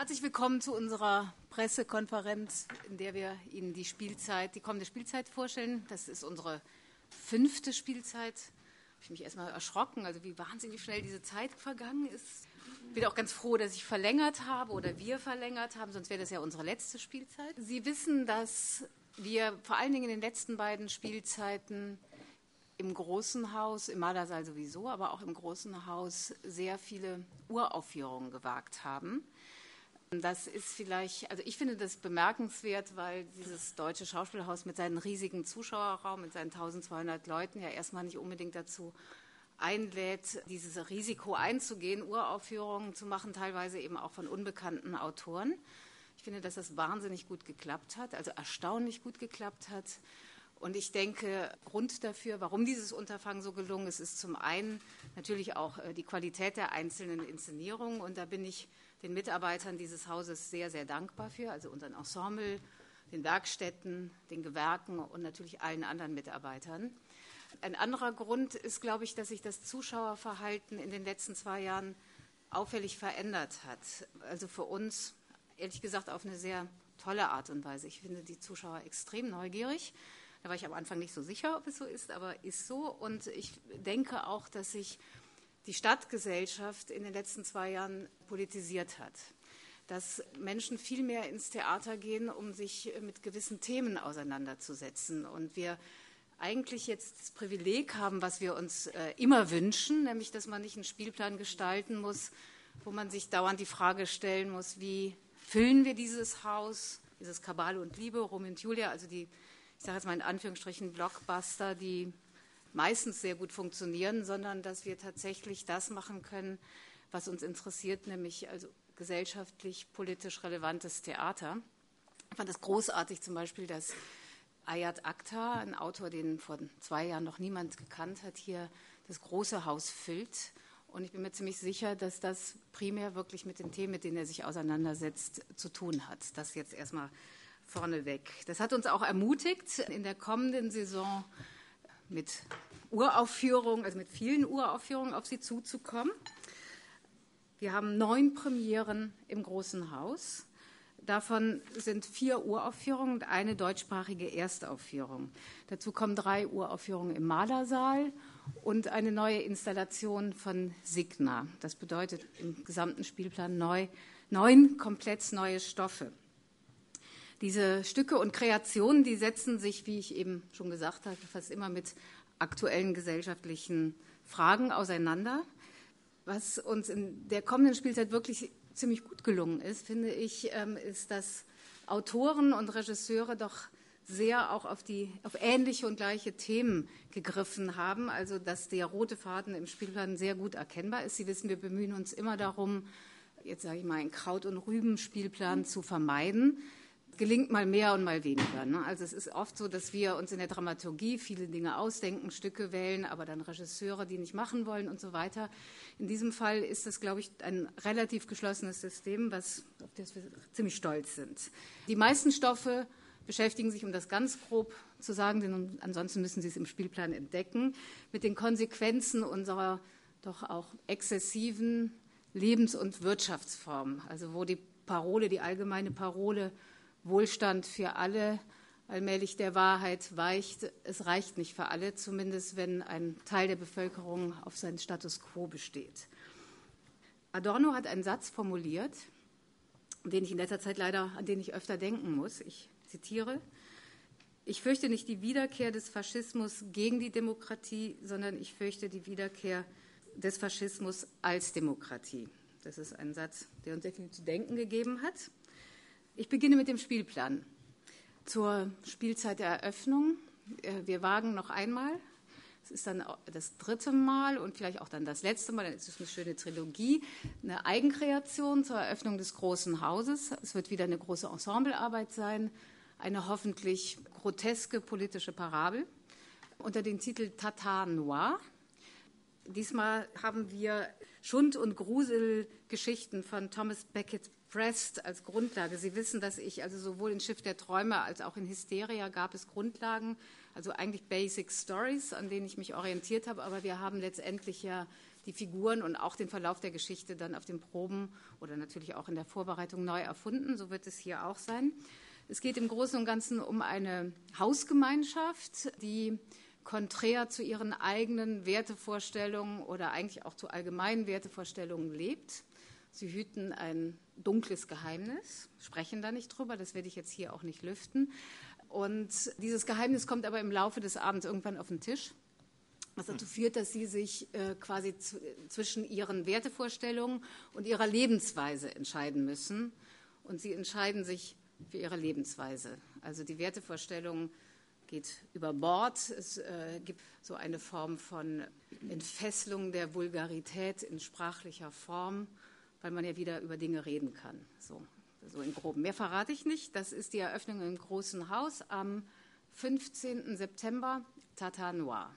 Herzlich willkommen zu unserer Pressekonferenz, in der wir Ihnen die Spielzeit, die kommende Spielzeit vorstellen. Das ist unsere fünfte Spielzeit. Ich habe mich erstmal erschrocken, also wie wahnsinnig schnell diese Zeit vergangen ist. Ich bin auch ganz froh, dass ich verlängert habe oder wir verlängert haben, sonst wäre das ja unsere letzte Spielzeit. Sie wissen, dass wir vor allen Dingen in den letzten beiden Spielzeiten im großen Haus, im Malersaal sowieso, aber auch im großen Haus sehr viele Uraufführungen gewagt haben. Das ist vielleicht, also ich finde das bemerkenswert, weil dieses deutsche Schauspielhaus mit seinem riesigen Zuschauerraum, mit seinen 1200 Leuten ja erstmal nicht unbedingt dazu einlädt, dieses Risiko einzugehen, Uraufführungen zu machen, teilweise eben auch von unbekannten Autoren. Ich finde, dass das wahnsinnig gut geklappt hat, also erstaunlich gut geklappt hat. Und ich denke, Grund dafür, warum dieses Unterfangen so gelungen ist, ist zum einen natürlich auch äh, die Qualität der einzelnen Inszenierungen. Und da bin ich den Mitarbeitern dieses Hauses sehr, sehr dankbar für, also unseren Ensemble, den Werkstätten, den Gewerken und natürlich allen anderen Mitarbeitern. Ein anderer Grund ist, glaube ich, dass sich das Zuschauerverhalten in den letzten zwei Jahren auffällig verändert hat. Also für uns, ehrlich gesagt, auf eine sehr tolle Art und Weise. Ich finde die Zuschauer extrem neugierig. Da war ich am Anfang nicht so sicher, ob es so ist, aber ist so. Und ich denke auch, dass sich die Stadtgesellschaft in den letzten zwei Jahren politisiert hat. Dass Menschen viel mehr ins Theater gehen, um sich mit gewissen Themen auseinanderzusetzen. Und wir eigentlich jetzt das Privileg haben, was wir uns äh, immer wünschen, nämlich dass man nicht einen Spielplan gestalten muss, wo man sich dauernd die Frage stellen muss, wie füllen wir dieses Haus, dieses Kabale und Liebe, Romeo und Julia, also die, ich sage jetzt mal in Anführungsstrichen, Blockbuster, die meistens sehr gut funktionieren, sondern dass wir tatsächlich das machen können, was uns interessiert, nämlich also gesellschaftlich, politisch relevantes Theater. Ich fand es großartig zum Beispiel, dass Ayat Akhtar, ein Autor, den vor zwei Jahren noch niemand gekannt hat, hier das große Haus füllt. Und ich bin mir ziemlich sicher, dass das primär wirklich mit den Themen, mit denen er sich auseinandersetzt, zu tun hat. Das jetzt erstmal vorneweg. Das hat uns auch ermutigt, in der kommenden Saison mit Uraufführungen, also mit vielen Uraufführungen auf Sie zuzukommen. Wir haben neun Premieren im Großen Haus. Davon sind vier Uraufführungen und eine deutschsprachige Erstaufführung. Dazu kommen drei Uraufführungen im Malersaal und eine neue Installation von Signa. Das bedeutet im gesamten Spielplan neu, neun komplett neue Stoffe. Diese Stücke und Kreationen, die setzen sich, wie ich eben schon gesagt habe, fast immer mit aktuellen gesellschaftlichen Fragen auseinander. Was uns in der kommenden Spielzeit wirklich ziemlich gut gelungen ist, finde ich, ähm, ist, dass Autoren und Regisseure doch sehr auch auf, die, auf ähnliche und gleiche Themen gegriffen haben. Also, dass der rote Faden im Spielplan sehr gut erkennbar ist. Sie wissen, wir bemühen uns immer darum, jetzt sage ich mal, einen Kraut- und Rüben-Spielplan zu vermeiden gelingt mal mehr und mal weniger. Ne? Also es ist oft so, dass wir uns in der Dramaturgie viele Dinge ausdenken, Stücke wählen, aber dann Regisseure, die nicht machen wollen und so weiter. In diesem Fall ist das, glaube ich, ein relativ geschlossenes System, was, auf das wir ziemlich stolz sind. Die meisten Stoffe beschäftigen sich, um das ganz grob zu sagen, denn ansonsten müssen Sie es im Spielplan entdecken, mit den Konsequenzen unserer doch auch exzessiven Lebens- und Wirtschaftsform, also wo die Parole, die allgemeine Parole Wohlstand für alle allmählich der Wahrheit weicht. Es reicht nicht für alle, zumindest wenn ein Teil der Bevölkerung auf seinen Status quo besteht. Adorno hat einen Satz formuliert, den ich in letzter Zeit leider, an den ich öfter denken muss. Ich zitiere: Ich fürchte nicht die Wiederkehr des Faschismus gegen die Demokratie, sondern ich fürchte die Wiederkehr des Faschismus als Demokratie. Das ist ein Satz, der uns sehr viel zu denken gegeben hat. Ich beginne mit dem Spielplan. Zur Spielzeit der Eröffnung. Äh, wir wagen noch einmal. Es ist dann das dritte Mal und vielleicht auch dann das letzte Mal, dann ist es eine schöne Trilogie, eine Eigenkreation zur Eröffnung des großen Hauses. Es wird wieder eine große Ensemblearbeit sein, eine hoffentlich groteske politische Parabel unter dem Titel Tata Noir. Diesmal haben wir Schund- und Gruselgeschichten von Thomas Beckett Pressed als Grundlage. Sie wissen, dass ich also sowohl in Schiff der Träume als auch in Hysteria gab es Grundlagen, also eigentlich Basic Stories, an denen ich mich orientiert habe, aber wir haben letztendlich ja die Figuren und auch den Verlauf der Geschichte dann auf den Proben oder natürlich auch in der Vorbereitung neu erfunden. So wird es hier auch sein. Es geht im Großen und Ganzen um eine Hausgemeinschaft, die konträr zu ihren eigenen Wertevorstellungen oder eigentlich auch zu allgemeinen Wertevorstellungen lebt. Sie hüten ein dunkles Geheimnis, sprechen da nicht drüber, das werde ich jetzt hier auch nicht lüften. Und dieses Geheimnis kommt aber im Laufe des Abends irgendwann auf den Tisch, was dazu führt, dass sie sich äh, quasi zwischen ihren Wertevorstellungen und ihrer Lebensweise entscheiden müssen. Und sie entscheiden sich für ihre Lebensweise. Also die Wertevorstellung geht über Bord. Es äh, gibt so eine Form von Entfesselung der Vulgarität in sprachlicher Form, weil man ja wieder über Dinge reden kann. So, so im Groben. Mehr verrate ich nicht. Das ist die Eröffnung im Großen Haus am 15. September, Tata Noir.